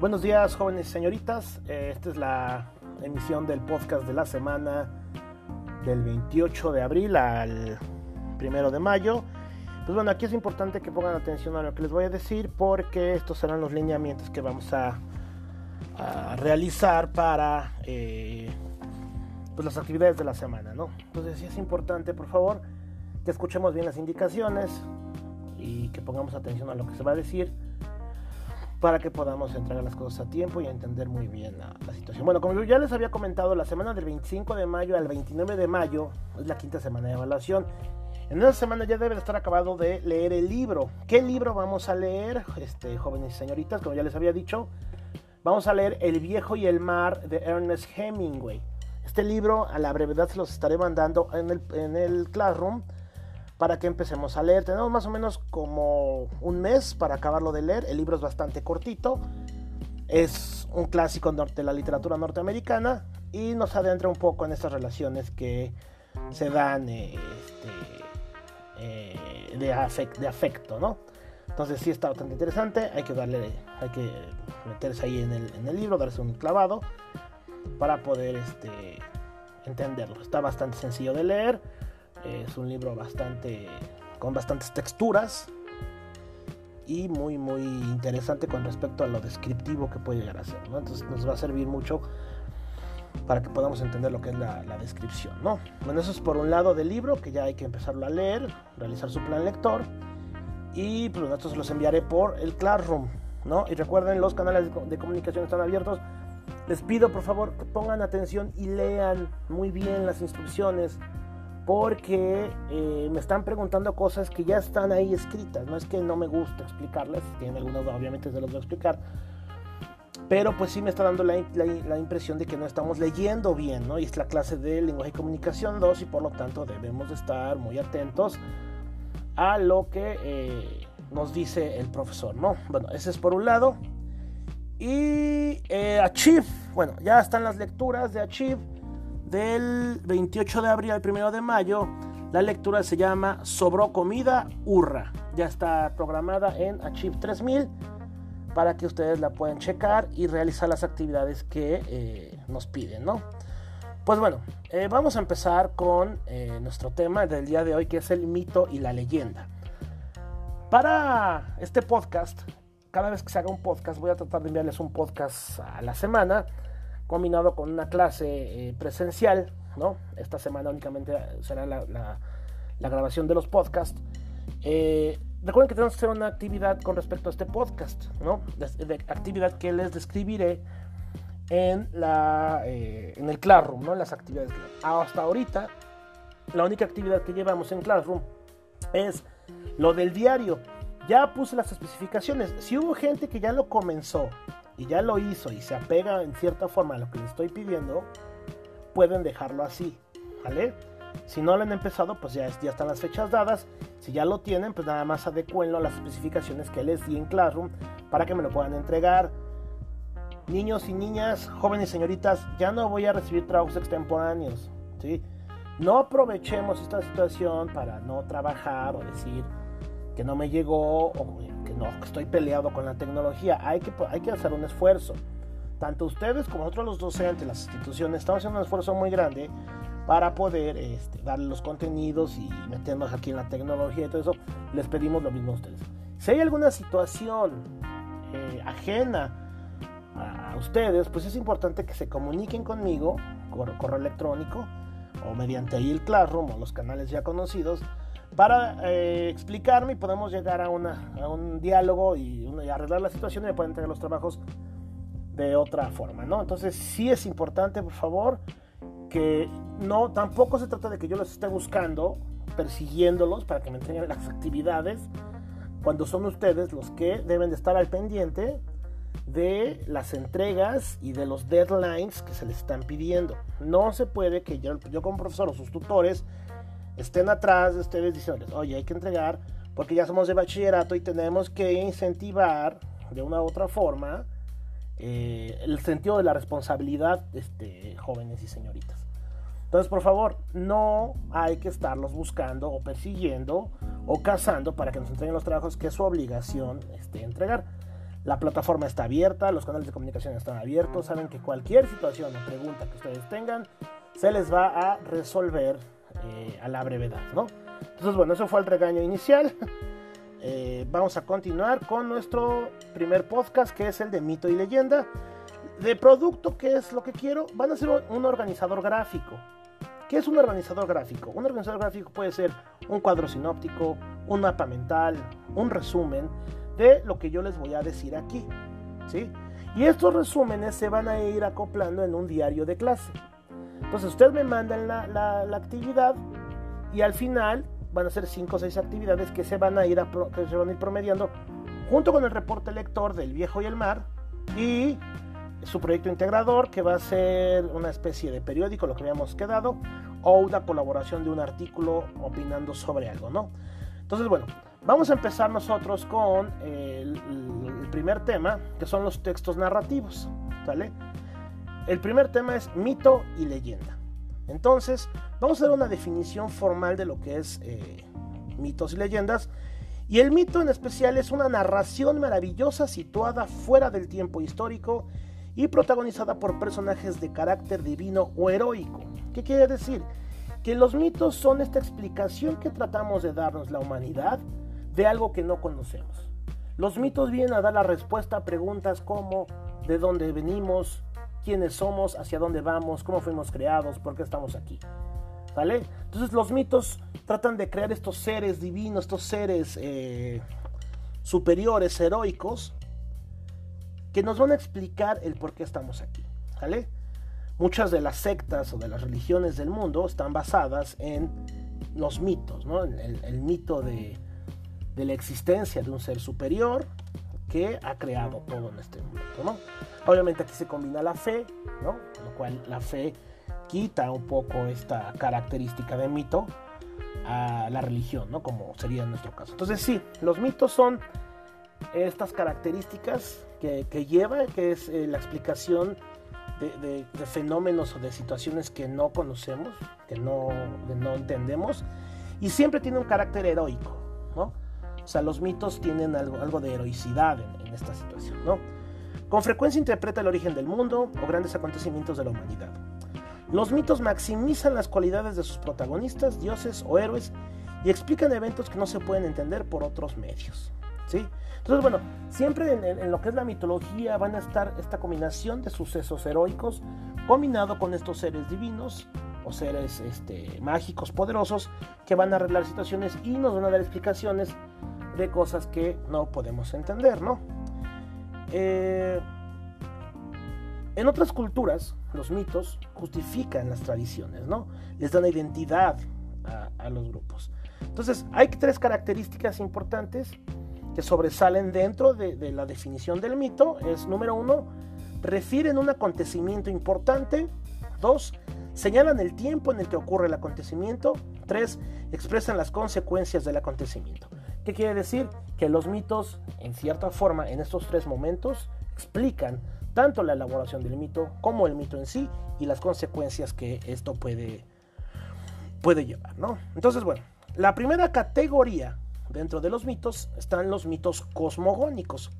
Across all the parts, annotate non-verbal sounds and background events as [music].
Buenos días, jóvenes y señoritas. Eh, esta es la emisión del podcast de la semana del 28 de abril al 1 de mayo. Pues bueno, aquí es importante que pongan atención a lo que les voy a decir porque estos serán los lineamientos que vamos a, realizar para eh, pues las actividades de la semana, ¿no? Entonces sí es importante, por favor, que escuchemos bien las indicaciones y que pongamos atención a lo que se va a decir para que podamos entregar las cosas a tiempo y entender muy bien la, situación. Bueno, como ya les había comentado, la semana del 25 de mayo al 29 de mayo es la quinta semana de evaluación. En esa semana ya debe de estar acabado de leer el libro. ¿Qué libro vamos a leer, este, jóvenes y señoritas? Como ya les había dicho, vamos a leer El viejo y el mar de Ernest Hemingway. Este libro, a la brevedad, se los estaré mandando en el, en el Classroom para que empecemos a leer. Tenemos más o menos como un mes para acabarlo de leer. El libro es bastante cortito. Es un clásico de la literatura norteamericana y nos adentra un poco en estas relaciones que se dan este, eh, de, afecto, ¿no? Entonces sí está bastante interesante, hay que darle, hay que meterse ahí en el, en el libro, darse un clavado para poder este, entenderlo. Está bastante sencillo de leer es un libro bastante con bastantes texturas y muy muy interesante con respecto a lo descriptivo que puede llegar a ser. Entonces nos va a servir mucho para que podamos entender lo que es la, descripción. ¿no? Bueno, eso es por un lado del libro, que ya hay que empezarlo a leer, realizar su plan lector. Y pues nosotros los enviaré por el Classroom. ¿no? Y recuerden, los canales de comunicación están abiertos. Les pido por favor que pongan atención y lean muy bien las instrucciones porque eh, me están preguntando cosas que ya están ahí escritas. No es que no me guste explicarles, si tienen alguna duda, obviamente se los voy a explicar. Pero pues sí me está dando la, impresión de que no estamos leyendo bien, ¿no? Y es la clase de lenguaje y comunicación 2 y por lo tanto debemos de estar muy atentos a lo que eh, nos dice el profesor, ¿no? Bueno, ese es por un lado. Y eh, Achieve, bueno, ya están las lecturas de Achieve del 28 de abril al 1 de mayo. La lectura se llama Sobró comida, hurra. Ya está programada en Achieve 3000 para que ustedes la puedan checar y realizar las actividades que eh, nos piden, ¿no? Pues bueno, eh, vamos a empezar con eh, nuestro tema del día de hoy, que es el mito y la leyenda. Para este podcast, cada vez que se haga un podcast, voy a tratar de enviarles un podcast a la semana combinado con una clase eh, presencial, ¿no? Esta semana únicamente será la, grabación de los podcasts. Eh, recuerden que tenemos que hacer una actividad con respecto a este podcast, ¿no? De, actividad que les describiré en, la, eh, en el Classroom, ¿no? las actividades. Hasta ahorita, la única actividad que llevamos en Classroom es lo del diario. Ya puse las especificaciones. Si hubo gente que ya lo comenzó y ya lo hizo y se apega en cierta forma a lo que le estoy pidiendo, pueden dejarlo así, ¿vale? Si no lo han empezado, pues ya, están las fechas dadas. Si ya lo tienen, pues nada más adecuenlo a las especificaciones que les di en Classroom para que me lo puedan entregar. Niños y niñas, jóvenes y señoritas, ya no voy a recibir trabajos extemporáneos, ¿sí? No aprovechemos esta situación para no trabajar o decir que no me llegó o no, estoy peleado con la tecnología. Hay que, hay que hacer un esfuerzo. Tanto ustedes como nosotros los docentes, las instituciones, estamos haciendo un esfuerzo muy grande para poder este, darle los contenidos y meternos aquí en la tecnología y todo eso. Les pedimos lo mismo a ustedes. Si hay alguna situación eh, ajena a ustedes, pues es importante que se comuniquen conmigo, por correo electrónico o mediante ahí el Classroom o los canales ya conocidos para eh, explicarme y podemos llegar a, una, a un diálogo y, arreglar la situación y me pueden tener los trabajos de otra forma, ¿no? Entonces sí es importante, por favor, que no, tampoco se trata de que yo los esté buscando, persiguiéndolos para que me entreguen las actividades, cuando son ustedes los que deben de estar al pendiente de las entregas y de los deadlines que se les están pidiendo. No se puede que yo, yo como profesor o sus tutores estén atrás de ustedes diciéndoles, oye, hay que entregar porque ya somos de bachillerato y tenemos que incentivar de una u otra forma eh, el sentido de la responsabilidad, este, jóvenes y señoritas. Entonces, por favor, no hay que estarlos buscando o persiguiendo o cazando para que nos entreguen los trabajos que es su obligación este, entregar. La plataforma está abierta, los canales de comunicación están abiertos, saben que cualquier situación o pregunta que ustedes tengan se les va a resolver eh, a la brevedad, ¿no? Entonces, bueno, eso fue el regaño inicial. [laughs] Eh, vamos a continuar con nuestro primer podcast, que es el de mito y leyenda. De producto, ¿qué es lo que quiero? Van a ser un organizador gráfico. ¿Qué es un organizador gráfico? Un organizador gráfico puede ser un cuadro sinóptico, un mapa mental, un resumen de lo que yo les voy a decir aquí. ¿sí? Y estos resúmenes se van a ir acoplando en un diario de clase. Entonces ustedes me mandan la, la actividad y al final van a ser 5 o 6 actividades que se van a ir que se van a ir promediando junto con el reporte lector del viejo y el mar y su proyecto integrador que va a ser una especie de periódico lo que habíamos quedado o una colaboración de un artículo opinando sobre algo no entonces bueno vamos a empezar nosotros con el, el primer tema que son los textos narrativos ¿vale? El primer tema es mito y leyenda entonces, vamos a dar una definición formal de lo que es eh, mitos y leyendas. Y el mito en especial es una narración maravillosa situada fuera del tiempo histórico y protagonizada por personajes de carácter divino o heroico. ¿Qué quiere decir? Que los mitos son esta explicación que tratamos de darnos la humanidad de algo que no conocemos. Los mitos vienen a dar la respuesta a preguntas como de dónde venimos, quiénes somos, hacia dónde vamos, cómo fuimos creados, por qué estamos aquí. ¿Vale? Entonces los mitos tratan de crear estos seres divinos, estos seres eh, superiores, heroicos, que nos van a explicar el por qué estamos aquí. ¿Vale? Muchas de las sectas o de las religiones del mundo están basadas en los mitos, ¿no? el, mito de la existencia de un ser superior que ha creado todo en este mundo. ¿no? Obviamente aquí se combina la fe, ¿no? lo cual la fe quita un poco esta característica de mito a la religión, ¿no? como sería en nuestro caso. Entonces sí, los mitos son estas características que, lleva, que es eh, la explicación de, fenómenos o de situaciones que no conocemos, que no, no entendemos, y siempre tiene un carácter heroico, ¿no? Sea, los mitos tienen algo, de heroicidad en, en esta situación, ¿no? Con frecuencia interpreta el origen del mundo o grandes acontecimientos de la humanidad. Los mitos maximizan las cualidades de sus protagonistas, dioses o héroes y explican eventos que no se pueden entender por otros medios. ¿sí? Entonces, bueno, siempre en, lo que es la mitología van a estar esta combinación de sucesos heroicos combinado con estos seres divinos o seres este, mágicos poderosos que van a arreglar situaciones y nos van a dar explicaciones de cosas que no podemos entender, ¿no? Eh, en otras culturas, los mitos justifican las tradiciones, ¿no? Les dan identidad a, los grupos. Entonces, hay tres características importantes que sobresalen dentro de, de, la definición del mito. Es, número uno, refieren un acontecimiento importante. Dos, señalan el tiempo en el que ocurre el acontecimiento. Tres, expresan las consecuencias del acontecimiento. ¿Qué quiere decir? Que los mitos, en cierta forma, en estos tres momentos, explican tanto la elaboración del mito como el mito en sí y las consecuencias que esto puede, puede llevar, ¿no? Entonces, bueno, la primera categoría dentro de los mitos están los mitos cosmogónicos.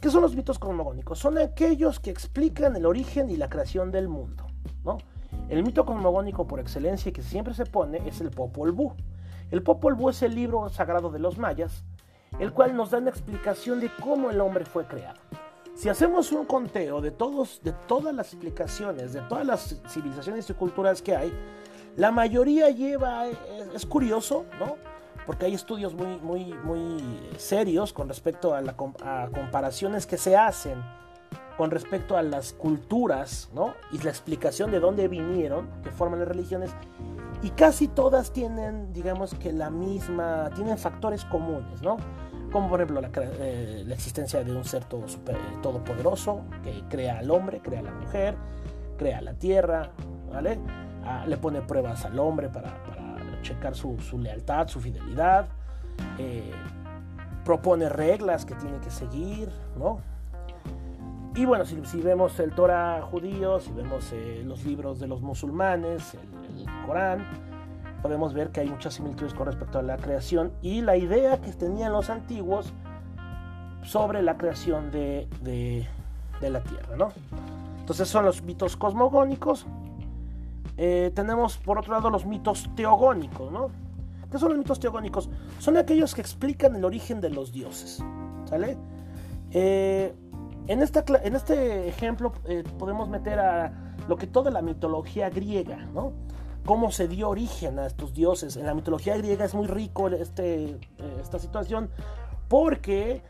¿Qué son los mitos cosmogónicos? Son aquellos que explican el origen y la creación del mundo, ¿no? El mito cosmogónico por excelencia que siempre se pone es el Popol Vuh. El Popol Vuh es el libro sagrado de los mayas, el cual nos da una explicación de cómo el hombre fue creado. Si hacemos un conteo de, todos, de todas las explicaciones, de todas las civilizaciones y culturas que hay, la mayoría lleva, es, curioso, ¿no? Porque hay estudios muy, muy, muy serios con respecto a, la, comparaciones que se hacen con respecto a las culturas, ¿no? Y la explicación de dónde vinieron, que forman las religiones, y casi todas tienen, digamos que la misma, tienen factores comunes, ¿no? Como por ejemplo la, eh, existencia de un ser todo super, todopoderoso que crea al hombre, crea a la mujer, crea la tierra, ¿vale? Ah, le pone pruebas al hombre para, checar su, lealtad, su fidelidad, eh, propone reglas que tiene que seguir, ¿no? Y bueno, si, vemos el Torah judío, si vemos eh, los libros de los musulmanes, el, Corán, podemos ver que hay muchas similitudes con respecto a la creación y la idea que tenían los antiguos sobre la creación de, de, la Tierra, ¿no? Entonces son los mitos cosmogónicos. Eh, tenemos por otro lado los mitos teogónicos, ¿no? ¿Qué son los mitos teogónicos? Son aquellos que explican el origen de los dioses, ¿sale? Eh, en, esta, en este ejemplo eh, podemos meter a lo que toda la mitología griega, ¿no? Cómo se dio origen a estos dioses. En la mitología griega es muy rico este, esta situación porque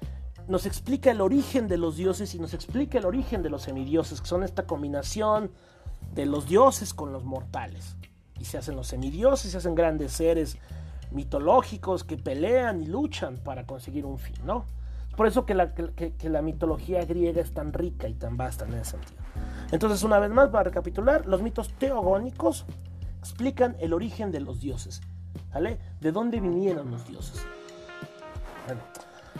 nos explica el origen de los dioses y nos explica el origen de los semidioses, que son esta combinación de los dioses con los mortales. Y se hacen los semidioses, se hacen grandes seres mitológicos que pelean y luchan para conseguir un fin, ¿no? Por eso que la, que la mitología griega es tan rica y tan vasta en ese sentido. Entonces, una vez más, para recapitular, los mitos teogónicos explican el origen de los dioses, ¿vale? ¿De dónde vinieron los dioses? Bueno,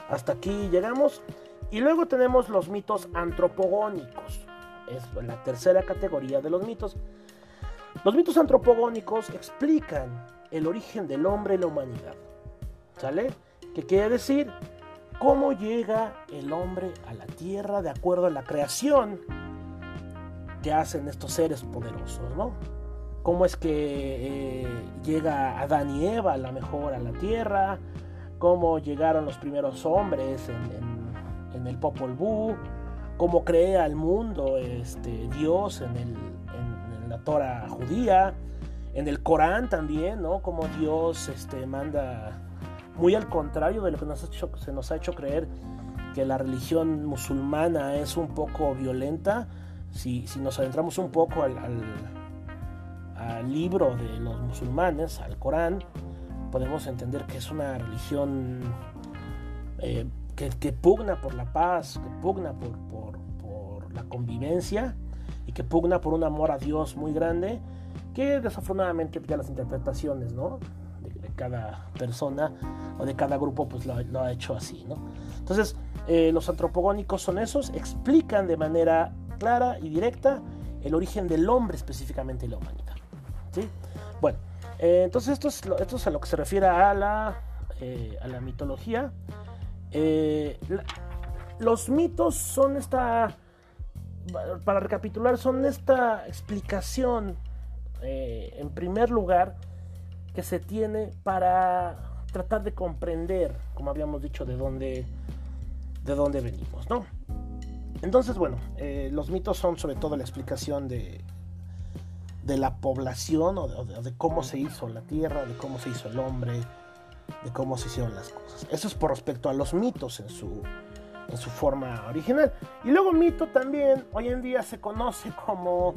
hasta aquí llegamos. Y luego tenemos los mitos antropogónicos. Es la tercera categoría de los mitos. Los mitos antropogónicos explican el origen del hombre y la humanidad. ¿Sale? ¿Qué quiere decir? Cómo llega el hombre a la tierra de acuerdo a la creación que hacen estos seres poderosos, ¿no? Cómo es que eh, llega Adán y Eva a la mejor a la tierra, cómo llegaron los primeros hombres en, el Popol Vuh, cómo crea el mundo este, Dios en, la Torah judía, en el Corán también, ¿no? Como Dios este, manda, muy al contrario de lo que se nos ha hecho creer que la religión musulmana es un poco violenta, si, nos adentramos un poco al, libro de los musulmanes, al Corán, podemos entender que es una religión eh, que, pugna por la paz, que pugna por, la convivencia y que pugna por un amor a Dios muy grande, que desafortunadamente ya las interpretaciones ¿no? Cada persona o de cada grupo pues lo, ha hecho así. ¿no? Entonces, eh, los antropogónicos son esos, explican de manera clara y directa el origen del hombre específicamente y la humanidad. ¿sí? Bueno, eh, entonces esto es, esto es a lo que se refiere a la, eh, a la mitología. Los mitos son esta, para recapitular, son esta explicación, en primer lugar, que se tiene para tratar de comprender, como habíamos dicho, de dónde, de dónde venimos, ¿no? Entonces, bueno, los mitos son sobre todo la explicación de, de la población o de, cómo se hizo la tierra, de cómo se hizo el hombre, de cómo se hicieron las cosas. Eso es por respecto a los mitos en su, en su forma original. Y luego mito también hoy en día se conoce como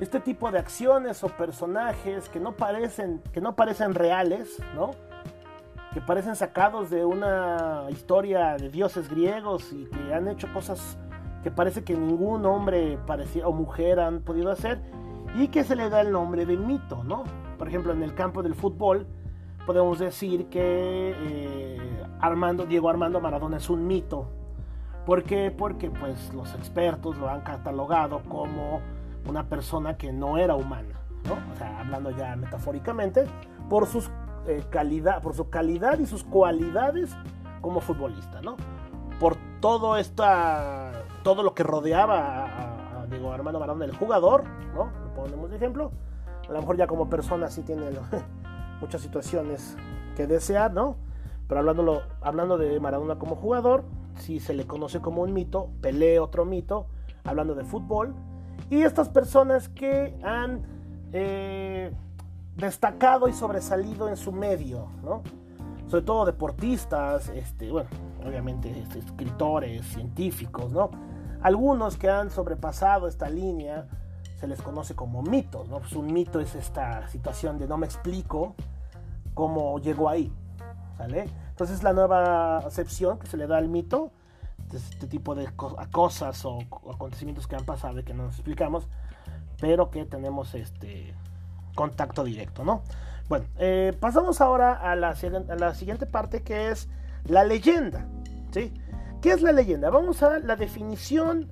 este tipo de acciones o personajes que no parecen, que no parecen reales, ¿no? Que parecen sacados de una historia de dioses griegos y que han hecho cosas que parece que ningún hombre parecía, o mujer han podido hacer y que se le da el nombre de mito, ¿no? Por ejemplo, en el campo del fútbol podemos decir que eh, Armando, Diego Armando Maradona es un mito. ¿Por qué? Porque pues los expertos lo han catalogado como una persona que no era humana, ¿no? O sea, hablando ya metafóricamente, por sus eh, calidad, por su calidad y sus cualidades como futbolista, ¿no? Por todo esta, todo lo que rodeaba a, a Diego Armando Maradona, el jugador, ¿no? ponemos de ejemplo. A lo mejor ya como persona sí tiene [laughs] muchas situaciones que desear, ¿no? Pero hablándolo, hablando de Maradona como jugador, sí se le conoce como un mito, Pelé otro mito, hablando de fútbol. Y estas personas que han eh, destacado y sobresalido en su medio, ¿no? Sobre todo deportistas, este, bueno, obviamente este, escritores, científicos, ¿no? Algunos que han sobrepasado esta línea se les conoce como mitos, ¿no? Pues un mito es esta situación de no me explico cómo llegó ahí, ¿sale? Entonces la nueva acepción que se le da al mito, este tipo de cosas o acontecimientos que han pasado y que no nos explicamos, pero que tenemos este contacto directo, ¿no? Bueno, eh, pasamos ahora a la, a la siguiente parte que es la leyenda, ¿sí? ¿Qué es la leyenda? Vamos a la definición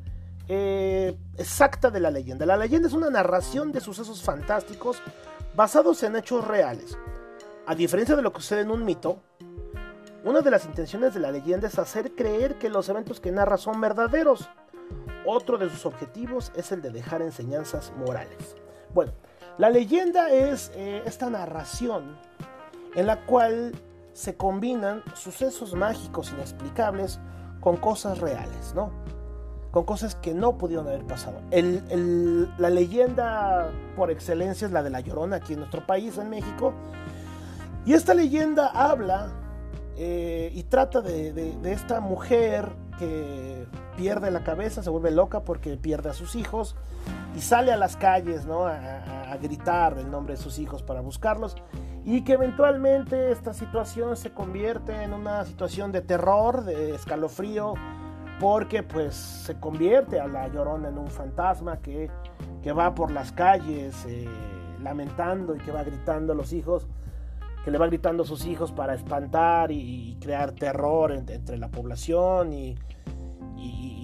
eh, exacta de la leyenda. La leyenda es una narración de sucesos fantásticos basados en hechos reales. A diferencia de lo que sucede en un mito, Una de las intenciones de la leyenda es hacer creer que los eventos que narra son verdaderos. Otro de sus objetivos es el de dejar enseñanzas morales. Bueno, la leyenda es eh, esta narración en la cual se combinan sucesos mágicos inexplicables con cosas reales, ¿no? Con cosas que no pudieron haber pasado. la leyenda por excelencia es la de la Llorona aquí en nuestro país, en México. Y esta leyenda habla eh, y trata de, esta mujer que pierde la cabeza, se vuelve loca porque pierde a sus hijos y sale a las calles ¿no? a, gritar el nombre de sus hijos para buscarlos y que eventualmente esta situación se convierte en una situación de terror, de escalofrío, porque pues se convierte a la llorona en un fantasma que, va por las calles eh, lamentando y que va gritando a los hijos, que le va gritando a sus hijos para espantar y, crear terror entre, la población y,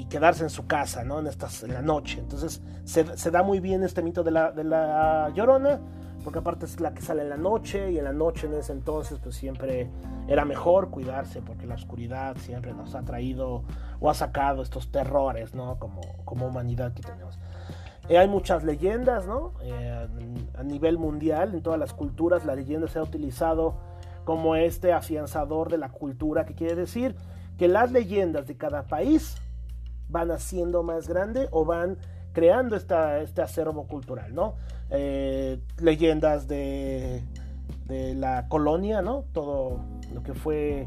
quedarse en su casa, ¿no? En, estas, en la noche. Entonces se, da muy bien este mito de la, de la llorona porque aparte es la que sale en la noche y en la noche en ese entonces pues siempre era mejor cuidarse porque la oscuridad siempre nos ha traído o ha sacado estos terrores, ¿no? Como, como humanidad que tenemos. Eh, hay muchas leyendas, ¿no? Eh, a nivel mundial, en todas las culturas, la leyenda se ha utilizado como este afianzador de la cultura, que quiere decir que las leyendas de cada país van haciendo más grande o van creando esta, este acervo cultural, ¿no? Eh, leyendas de, la colonia, ¿no? Todo lo que fue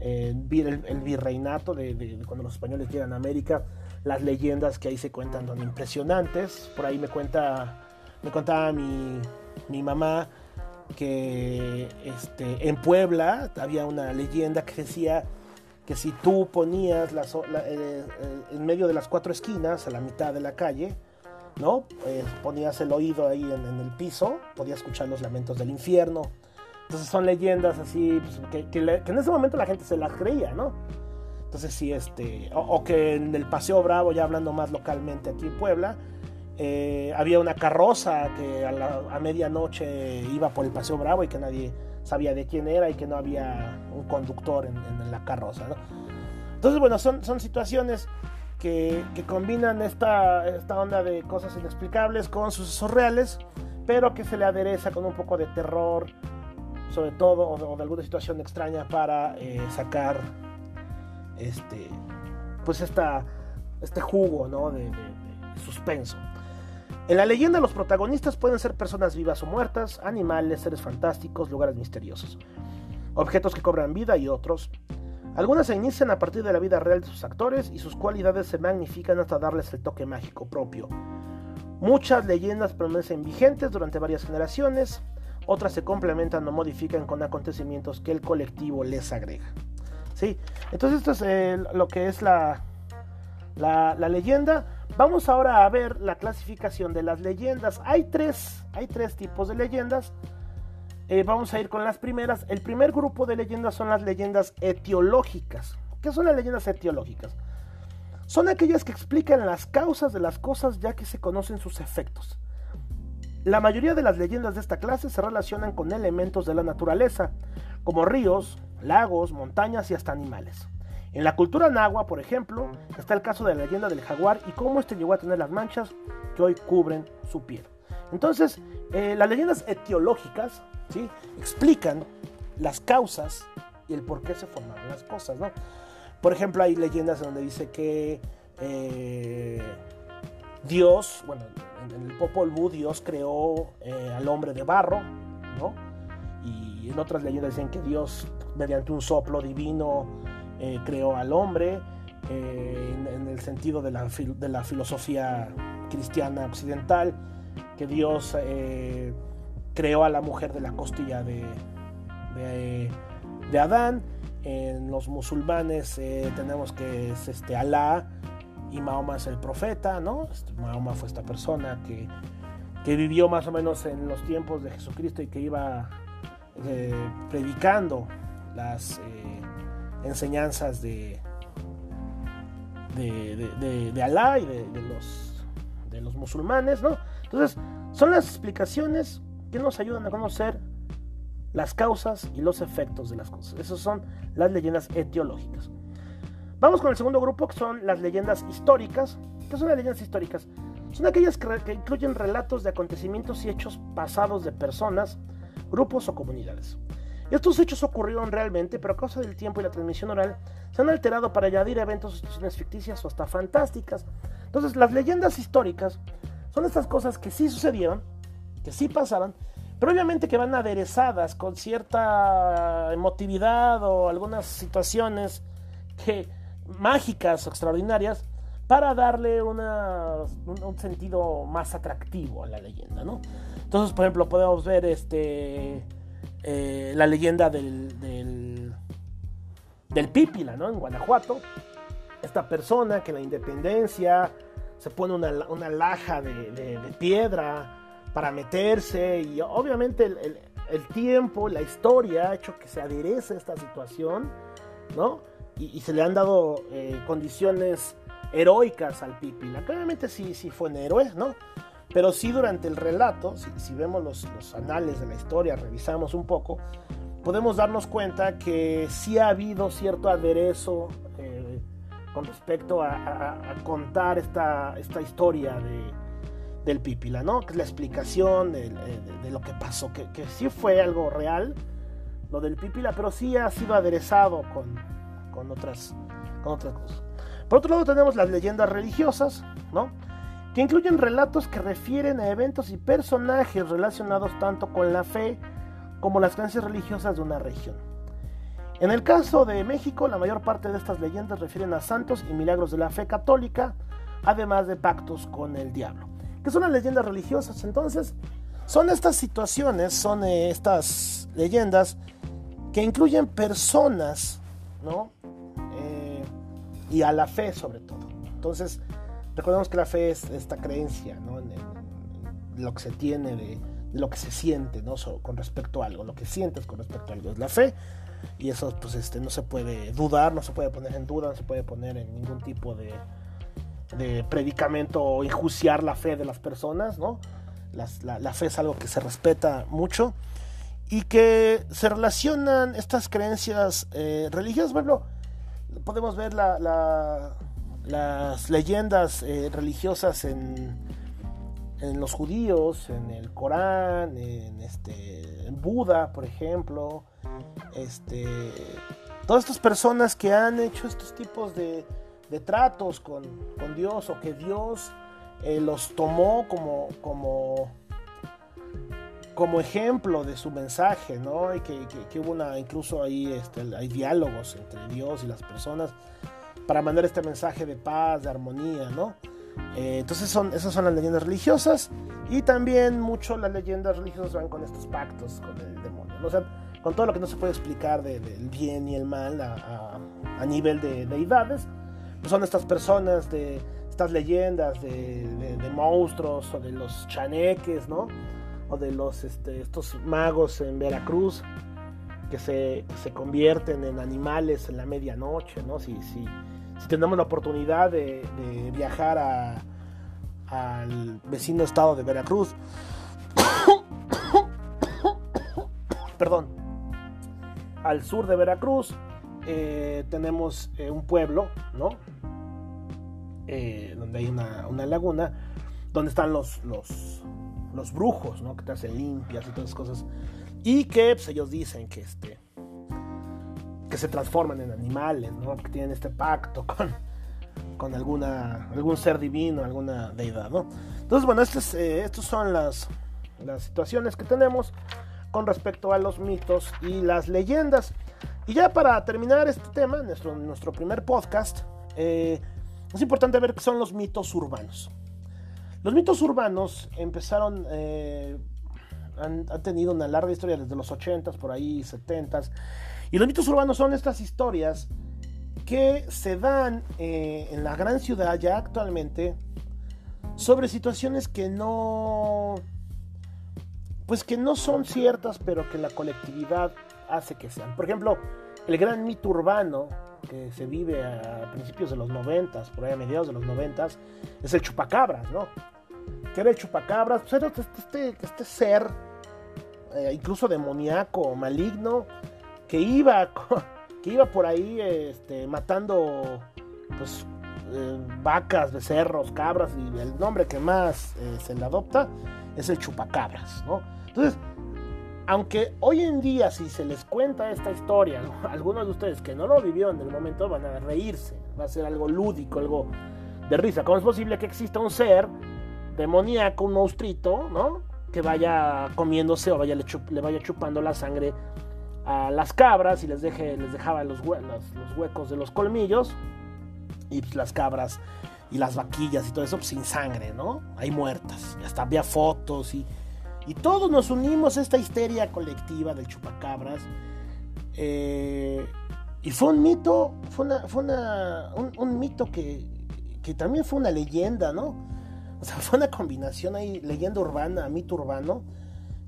el, virreinato de, cuando los españoles llegan a América, las leyendas que ahí se cuentan son impresionantes. Por ahí me cuenta, me contaba mi, mi mamá que este, en Puebla había una leyenda que decía que si tú ponías la, eh, en medio de las cuatro esquinas, a la mitad de la calle, ¿no? Eh, ponías el oído ahí en, el piso, podías escuchar los lamentos del infierno. Entonces son leyendas así pues, que, en ese momento la gente se las creía, ¿no? Entonces sí, este, o, que en el Paseo Bravo, ya hablando más localmente aquí en Puebla, eh, había una carroza que a, medianoche iba por el Paseo Bravo y que nadie sabía de quién era y que no había un conductor en, la carroza. Entonces, bueno, son, son situaciones que, combinan esta, esta onda de cosas inexplicables con sucesos reales, pero que se le adereza con un poco de terror, sobre todo, o de, alguna situación extraña para eh, sacar este, pues esta, este jugo ¿no? de, de suspenso. En la leyenda los protagonistas pueden ser personas vivas o muertas, animales, seres fantásticos, lugares misteriosos, objetos que cobran vida y otros algunas se inician a partir de la vida real de sus actores y sus cualidades se magnifican hasta darles el toque mágico propio. Muchas leyendas permanecen vigentes durante varias generaciones, otras se complementan o modifican con acontecimientos que el colectivo les agrega. Entonces esto es eh, lo que es la, la, leyenda. Vamos ahora a ver la clasificación de las leyendas. Hay tres, hay tres tipos de leyendas. Eh, vamos a ir con las primeras. El primer grupo de leyendas son las leyendas etiológicas. ¿Qué son las leyendas etiológicas? Son aquellas que explican las causas de las cosas ya que se conocen sus efectos. La mayoría de las leyendas de esta clase se relacionan con elementos de la naturaleza, como ríos, lagos, montañas y hasta animales. En la cultura nahua, por ejemplo, está el caso de la leyenda del jaguar y cómo este llegó a tener las manchas que hoy cubren su piel. Entonces, eh, las leyendas etiológicas explican las causas y el por qué se formaron las cosas. Por ejemplo, hay leyendas donde dice que eh, Dios, bueno, en el Popol Vuh Dios creó eh, al hombre de barro, ¿no? Y en otras leyendas dicen que Dios, mediante un soplo divino, creó al hombre. En, el sentido de la, filosofía cristiana occidental, que Dios eh, creó a la mujer de la costilla de, de, Adán. En los musulmanes eh, tenemos que es este Alá y Mahoma es el profeta, ¿no? Este, Mahoma fue esta persona que, que, vivió más o menos en los tiempos de Jesucristo y que iba eh, predicando las enseñanzas de, de, Alá y de, los, de los musulmanes, ¿no? Entonces, son las explicaciones que nos ayudan a conocer las causas y los efectos de las cosas. Esas son las leyendas etiológicas. Vamos con el segundo grupo, que son las leyendas históricas. ¿Qué son las leyendas históricas? Son aquellas que, que incluyen relatos de acontecimientos y hechos pasados de personas, grupos o comunidades. Estos hechos ocurrieron realmente, pero a causa del tiempo y la transmisión oral, se han alterado para añadir eventos o situaciones ficticias o hasta fantásticas. Entonces, las leyendas históricas son estas cosas que sí sucedieron, que sí pasaron, pero obviamente que van aderezadas con cierta emotividad o algunas situaciones que mágicas o extraordinarias para darle una, un, sentido más atractivo a la leyenda, ¿no? Entonces, por ejemplo, podemos ver este eh, la leyenda del, del, del Pípila, ¿no? En Guanajuato. Esta persona que en la independencia se pone una, una laja de, piedra para meterse y obviamente el, tiempo, la historia ha hecho que se aderece esta situación, ¿no? Y, se le han dado eh, condiciones heroicas al Pípila. Obviamente sí, sí fue un héroe, ¿no? Pero sí durante el relato, si, vemos los, anales de la historia, revisamos un poco, podemos darnos cuenta que sí ha habido cierto aderezo eh, con respecto a, contar esta, esta historia del Pípila, ¿no? Que es la explicación de, lo que pasó, que, que, sí fue algo real, lo del Pípila, pero sí ha sido aderezado con, con, otras, con otras cosas. Por otro lado tenemos las leyendas religiosas, ¿no? Que incluyen relatos que refieren a eventos y personajes relacionados tanto con la fe como las creencias religiosas de una región. En el caso de México, la mayor parte de estas leyendas refieren a santos y milagros de la fe católica, además de pactos con el diablo. ¿Qué son las leyendas religiosas? Entonces, son estas situaciones, son eh, estas leyendas que incluyen personas, ¿no? Eh, y a la fe sobre todo. Entonces, Recordemos que la fe es esta creencia, ¿no? En, lo que se tiene, de, lo que se siente, ¿no? con respecto a algo, lo que sientes con respecto a algo es la fe. Y eso, pues, este, no se puede dudar, no se puede poner en duda, no se puede poner en ningún tipo de, predicamento o enjuiciar la fe de las personas, ¿no? la, fe es algo que se respeta mucho y que se relacionan estas creencias eh, religiosas. Bueno, podemos ver la, las leyendas eh, religiosas en, en, los judíos, en el Corán, en, este, Buda, por ejemplo, este, todas estas personas que han hecho estos tipos de, de tratos con, con, Dios o que Dios eh, los tomó como, como, como ejemplo de su mensaje, ¿no? Y que, que, hubo una, incluso ahí este, hay diálogos entre Dios y las personas para mandar este mensaje de paz, de armonía, ¿no? Eh, entonces son, esas son las leyendas religiosas y también mucho las leyendas religiosas van con estos pactos con el demonio, ¿no? o sea, con todo lo que no se puede explicar del bien y el mal a, nivel de deidades, pues son estas personas de estas leyendas de, monstruos o de los chaneques, ¿no? O de los este, estos magos en Veracruz que se, se convierten en animales en la medianoche, ¿no? Si, si, si tenemos la oportunidad de, viajar al vecino estado de Veracruz, [coughs] perdón, al sur de Veracruz, eh, tenemos eh, un pueblo, ¿no? Eh, donde hay una, laguna, donde están los, los, los brujos, ¿no? Que te hacen limpias y todas esas cosas. Y que pues, ellos dicen que este que se transforman en animales, ¿no? que tienen este pacto [laughs] con, con alguna, algún ser divino, alguna deidad. ¿no? Entonces, bueno, estas, eh, son las, las situaciones que tenemos con respecto a los mitos y las leyendas. Y ya para terminar este tema, nuestro, nuestro primer podcast, eh, es importante ver qué son los mitos urbanos. Los mitos urbanos empezaron, eh, han, han, tenido una larga historia desde los 80s, por ahí 70s, y los mitos urbanos son estas historias que se dan eh, en la gran ciudad ya actualmente sobre situaciones que no pues que no son ciertas pero que la colectividad hace que sean. Por ejemplo el gran mito urbano que se vive a principios de los noventas por ahí a mediados de los noventas es el chupacabras no que era el chupacabras pues era este, este, este ser eh, incluso demoníaco, maligno, que iba, que iba por ahí este, matando pues, eh, vacas, becerros, cabras, y el nombre que más eh, se le adopta es el chupacabras, ¿no? Entonces, aunque hoy en día si se les cuenta esta historia, [laughs] algunos de ustedes que no lo vivieron en el momento van a reírse, va a ser algo lúdico, algo de risa. ¿Cómo es posible que exista un ser demoníaco, un monstruito, ¿no? Que vaya comiéndose o vaya, le, vaya chupando la sangre a las cabras y les, deje, les dejaba los, los huecos de los colmillos y pues, las cabras y las vaquillas y todo eso pues, sin sangre, ¿no? Hay muertas. Y hasta había fotos y, y todos nos unimos a esta histeria colectiva del chupacabras. Eh, y fue un mito, fue, una, fue una, un, mito que, que, también fue una leyenda, ¿no? O sea, [laughs] fue una combinación ahí, leyenda urbana, mito urbano,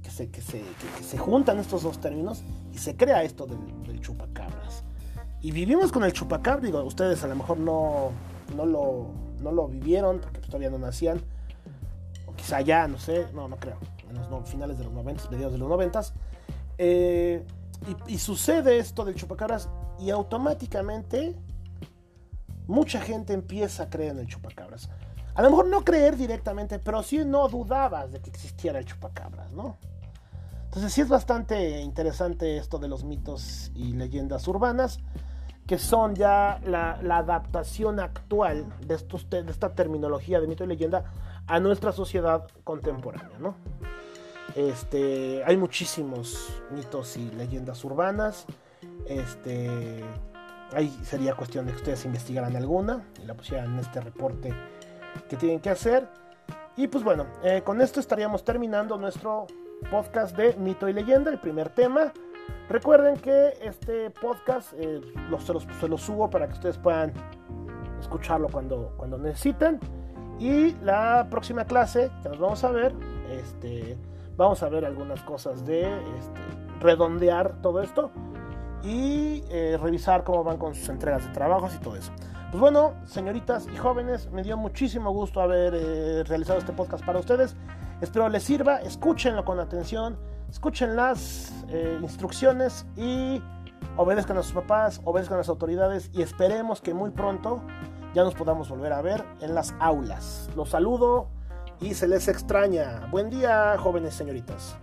que se, que se, que, se juntan estos dos términos y se crea esto del, chupacabras. Y vivimos con el chupacabra, digo, ustedes a lo mejor no, no, lo, no lo vivieron porque todavía no nacían, o quizá ya, no sé, no, no creo, en los finales de los 90, mediados de los 90. Eh, y, sucede esto del chupacabras y automáticamente mucha gente empieza a creer en el chupacabras. A lo mejor no creer directamente, pero sí no dudabas de que existiera el chupacabras, ¿no? Entonces sí es bastante interesante esto de los mitos y leyendas urbanas que son ya la, adaptación actual de, esta terminología de mito y leyenda a nuestra sociedad contemporánea, ¿no? Este, hay muchísimos mitos y leyendas urbanas. Este, ahí sería cuestión de que ustedes investigaran alguna y la pusieran en este reporte que tienen que hacer. Y pues bueno, eh, con esto estaríamos terminando nuestro podcast de mito y leyenda, el primer tema. Recuerden que este podcast eh, se, los, subo para que ustedes puedan escucharlo cuando, cuando necesiten. Y la próxima clase que nos vamos a ver, este, vamos a ver algunas cosas de este, redondear todo esto y eh, revisar cómo van con sus entregas de trabajos y todo eso. Pues bueno, señoritas y jóvenes, me dio muchísimo gusto haber eh, realizado este podcast para ustedes. Espero les sirva, escúchenlo con atención, escuchen las eh, instrucciones y obedezcan a sus papás, obedezcan a las autoridades y esperemos que muy pronto ya nos podamos volver a ver en las aulas. Los saludo y se les extraña. Buen día, jóvenes señoritas.